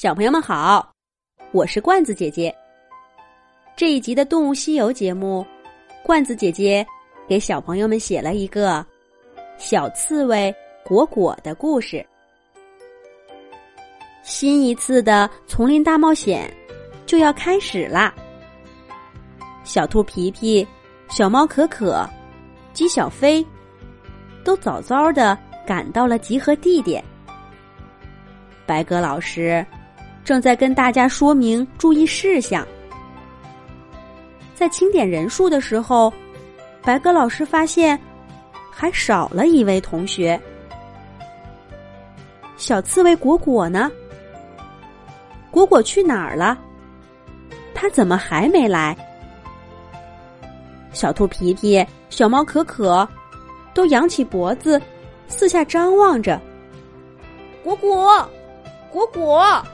小朋友们好，我是罐子姐姐。这一集的《动物西游》节目，罐子姐姐给小朋友们写了一个小刺猬果果的故事。新一次的丛林大冒险就要开始啦！小兔皮皮、小猫可可、鸡小飞都早早的赶到了集合地点。白鸽老师正在跟大家说明注意事项。在清点人数的时候，白鸽老师发现还少了一位同学。小刺猬果果呢？果果去哪儿了？他怎么还没来？小兔皮皮、小猫可可都扬起脖子，四下张望着。果果，果果。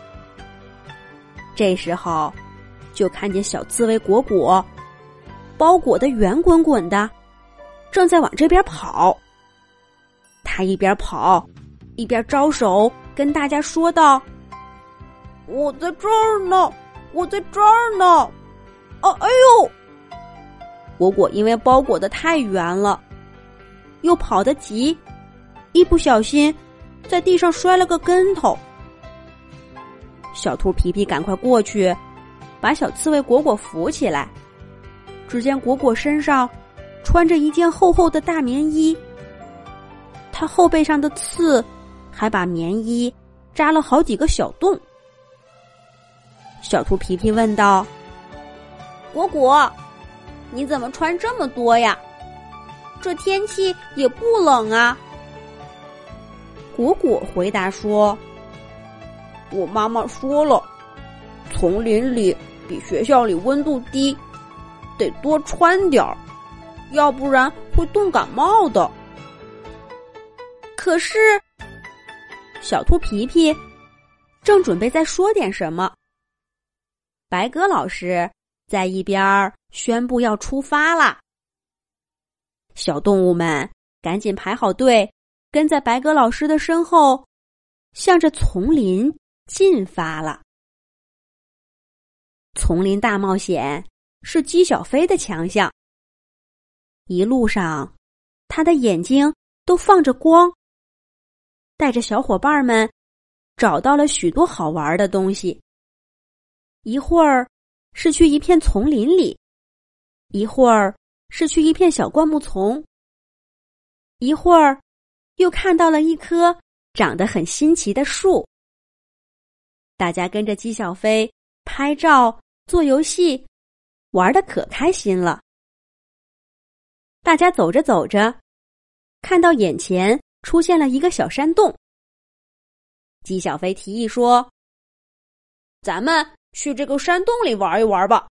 这时候，就看见小刺猬果果包裹的圆滚滚的，正在往这边跑。他一边跑，一边招手跟大家说道：“我在这儿呢，我在这儿呢。”哦，哎呦！果果因为包裹的太圆了，又跑得急，一不小心在地上摔了个跟头。小兔皮皮赶快过去，把小刺猬果果扶起来。只见果果身上穿着一件厚厚的大棉衣，他后背上的刺还把棉衣扎了好几个小洞。小兔皮皮问道：“果果。”你怎么穿这么多呀？这天气也不冷啊。果果回答说：“我妈妈说了，丛林里比学校里温度低，得多穿点儿，要不然会冻感冒的。”可是，小兔皮皮正准备再说点什么，白鸽老师。在一边宣布要出发啦！小动物们赶紧排好队，跟在白鸽老师的身后，向着丛林进发了。丛林大冒险是姬小飞的强项。一路上，他的眼睛都放着光，带着小伙伴们找到了许多好玩的东西。一会儿。是去一片丛林里，一会儿是去一片小灌木丛，一会儿又看到了一棵长得很新奇的树。大家跟着姬小飞拍照、做游戏，玩的可开心了。大家走着走着，看到眼前出现了一个小山洞。姬小飞提议说：“咱们。”去这个山洞里玩一玩吧！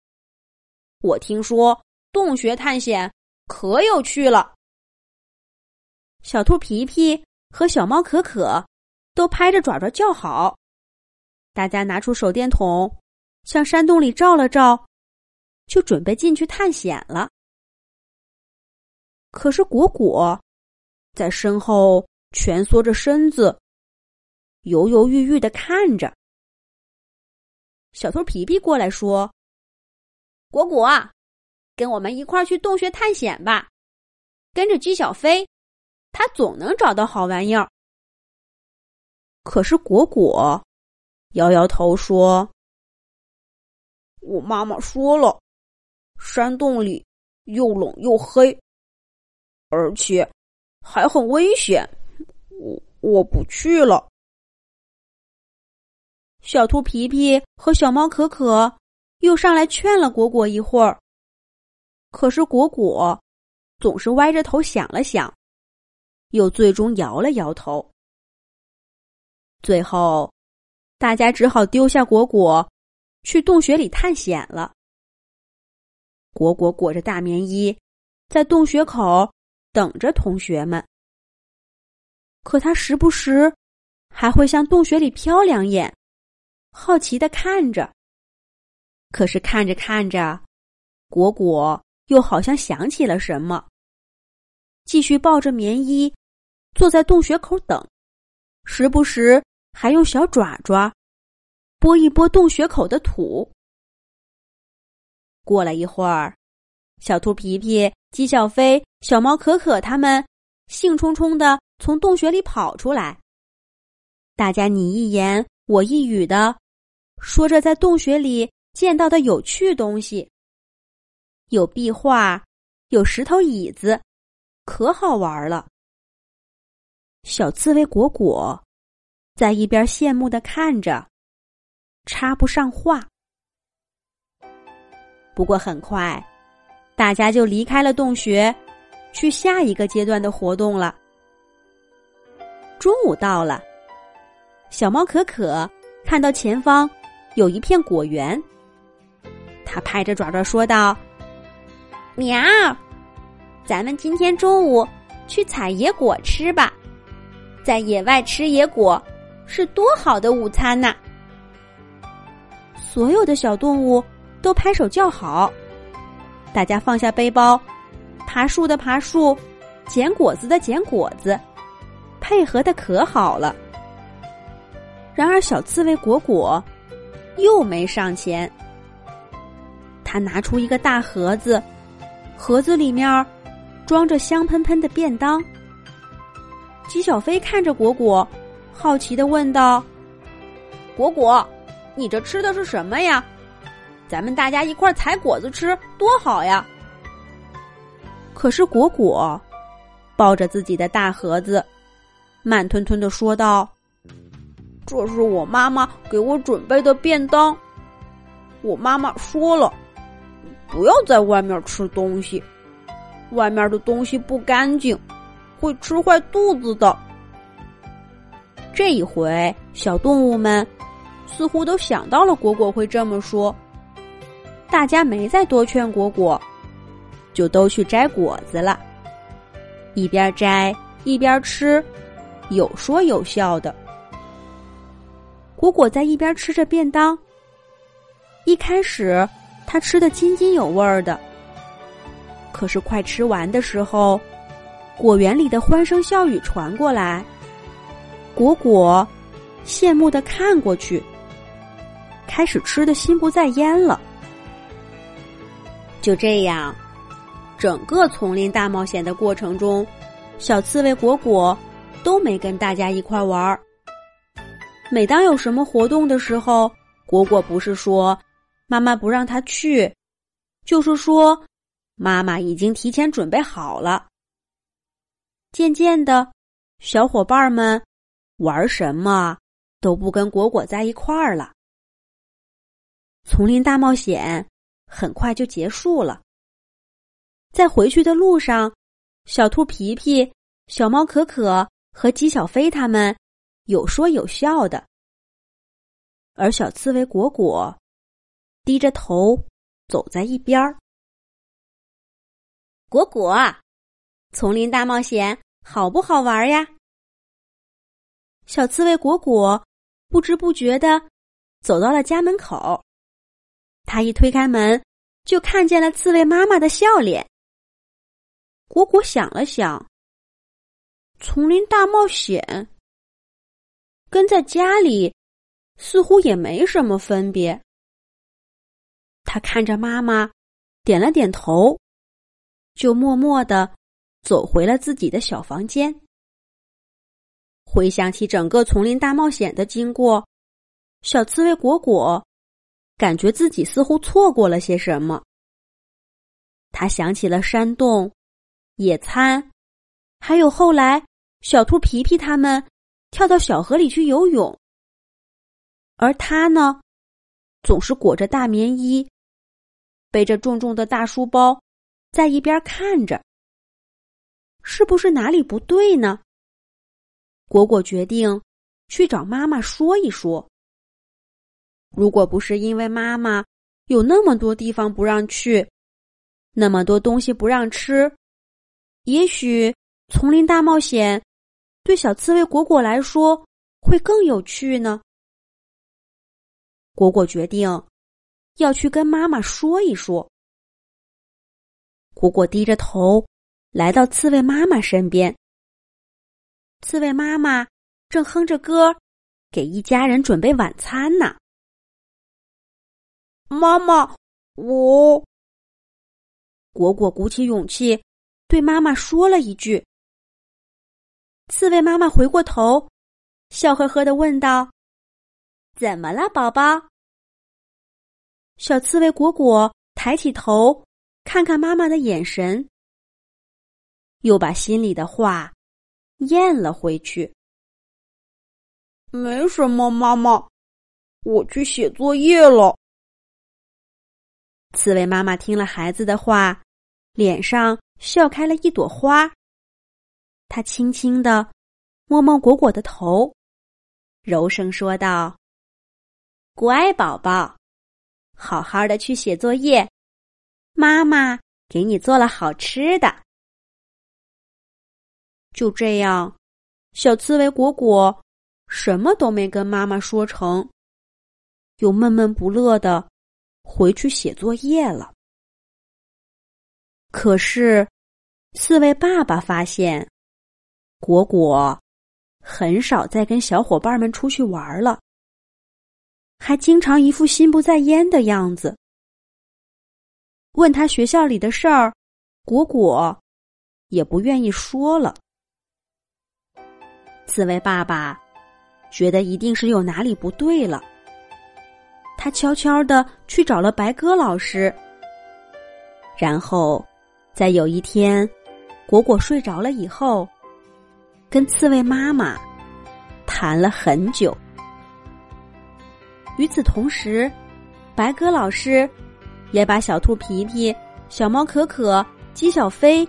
我听说洞穴探险可有趣了。小兔皮皮和小猫可可都拍着爪爪叫好，大家拿出手电筒向山洞里照了照，就准备进去探险了。可是果果在身后蜷缩着身子，犹犹豫豫的看着。小偷皮皮过来说：“果果，跟我们一块儿去洞穴探险吧！跟着鸡小飞，他总能找到好玩意儿。”可是果果摇摇头说：“我妈妈说了，山洞里又冷又黑，而且还很危险，我我不去了。”小兔皮皮和小猫可可又上来劝了果果一会儿，可是果果总是歪着头想了想，又最终摇了摇头。最后，大家只好丢下果果，去洞穴里探险了。果果裹着大棉衣，在洞穴口等着同学们，可他时不时还会向洞穴里瞟两眼。好奇的看着，可是看着看着，果果又好像想起了什么，继续抱着棉衣，坐在洞穴口等，时不时还用小爪爪拨一拨洞穴口的土。过了一会儿，小兔皮皮、鸡小飞、小猫可可他们兴冲冲的从洞穴里跑出来。大家你一言我一语的说着在洞穴里见到的有趣东西，有壁画，有石头椅子，可好玩了。小刺猬果果在一边羡慕的看着，插不上话。不过很快，大家就离开了洞穴，去下一个阶段的活动了。中午到了，小猫可可看到前方有一片果园，它拍着爪爪说道：“喵，咱们今天中午去采野果吃吧，在野外吃野果是多好的午餐呐！”所有的小动物。都拍手叫好，大家放下背包，爬树的爬树，捡果子的捡果子，配合的可好了。然而，小刺猬果果又没上前。他拿出一个大盒子，盒子里面装着香喷喷的便当。吉小飞看着果果，好奇的问道：“果果，你这吃的是什么呀？”咱们大家一块采果子吃，多好呀！可是果果抱着自己的大盒子，慢吞吞的说道：“这是我妈妈给我准备的便当。我妈妈说了，不要在外面吃东西，外面的东西不干净，会吃坏肚子的。”这一回，小动物们似乎都想到了果果会这么说。大家没再多劝果果，就都去摘果子了。一边摘一边吃，有说有笑的。果果在一边吃着便当。一开始他吃的津津有味的，可是快吃完的时候，果园里的欢声笑语传过来，果果羡慕的看过去，开始吃的心不在焉了。就这样，整个丛林大冒险的过程中，小刺猬果果都没跟大家一块玩儿。每当有什么活动的时候，果果不是说妈妈不让他去，就是说妈妈已经提前准备好了。渐渐的，小伙伴们玩什么都不跟果果在一块儿了。丛林大冒险。很快就结束了。在回去的路上，小兔皮皮、小猫可可和鸡小飞他们有说有笑的，而小刺猬果果低着头走在一边儿。果果，丛林大冒险好不好玩呀？小刺猬果果不知不觉的走到了家门口。他一推开门，就看见了刺猬妈妈的笑脸。果果想了想，丛林大冒险跟在家里似乎也没什么分别。他看着妈妈，点了点头，就默默的走回了自己的小房间。回想起整个丛林大冒险的经过，小刺猬果果。感觉自己似乎错过了些什么。他想起了山洞、野餐，还有后来小兔皮皮他们跳到小河里去游泳，而他呢，总是裹着大棉衣，背着重重的大书包，在一边看着。是不是哪里不对呢？果果决定去找妈妈说一说。如果不是因为妈妈有那么多地方不让去，那么多东西不让吃，也许丛林大冒险对小刺猬果果来说会更有趣呢。果果决定要去跟妈妈说一说。果果低着头来到刺猬妈妈身边，刺猬妈妈正哼着歌给一家人准备晚餐呢。妈妈，我……果果鼓起勇气对妈妈说了一句。刺猬妈妈回过头，笑呵呵的问道：“怎么了，宝宝？”小刺猬果果抬起头，看看妈妈的眼神，又把心里的话咽了回去。没什么，妈妈，我去写作业了。刺猬妈妈听了孩子的话，脸上笑开了一朵花。她轻轻的摸摸果果的头，柔声说道：“乖宝宝，好好的去写作业，妈妈给你做了好吃的。”就这样，小刺猬果果。什么都没跟妈妈说成，又闷闷不乐的回去写作业了。可是，刺猬爸爸发现，果果很少再跟小伙伴们出去玩了，还经常一副心不在焉的样子。问他学校里的事儿，果果也不愿意说了。刺猬爸爸。觉得一定是有哪里不对了，他悄悄的去找了白鸽老师，然后，在有一天，果果睡着了以后，跟刺猬妈妈谈了很久。与此同时，白鸽老师也把小兔皮皮、小猫可可、鸡小飞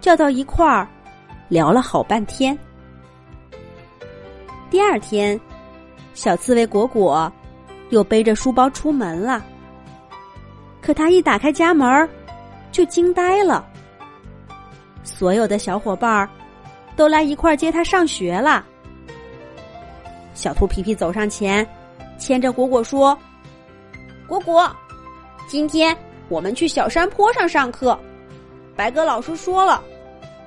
叫到一块儿，聊了好半天。第二天，小刺猬果果又背着书包出门了。可他一打开家门，就惊呆了。所有的小伙伴儿都来一块儿接他上学了。小兔皮皮走上前，牵着果果说：“果果，今天我们去小山坡上上课。白鸽老师说了，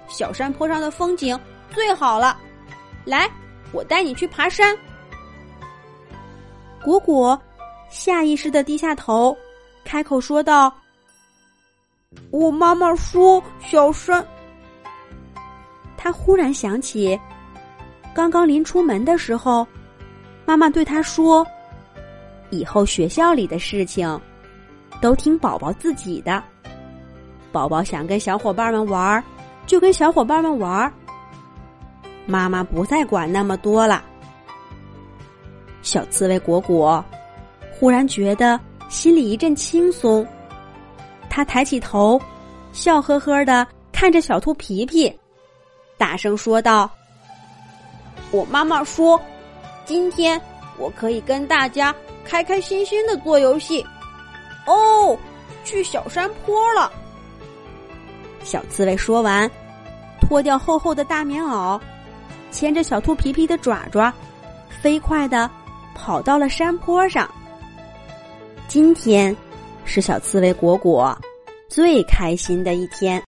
小山坡上的风景最好了。来。”我带你去爬山。果果下意识的低下头，开口说道：“我妈妈说小山。”他忽然想起，刚刚临出门的时候，妈妈对他说：“以后学校里的事情，都听宝宝自己的。宝宝想跟小伙伴们玩，就跟小伙伴们玩。”妈妈不再管那么多了。小刺猬果果忽然觉得心里一阵轻松，他抬起头，笑呵呵的看着小兔皮皮，大声说道：“我妈妈说，今天我可以跟大家开开心心的做游戏。哦，去小山坡了。”小刺猬说完，脱掉厚厚的大棉袄。牵着小兔皮皮的爪爪，飞快的跑到了山坡上。今天是小刺猬果果最开心的一天。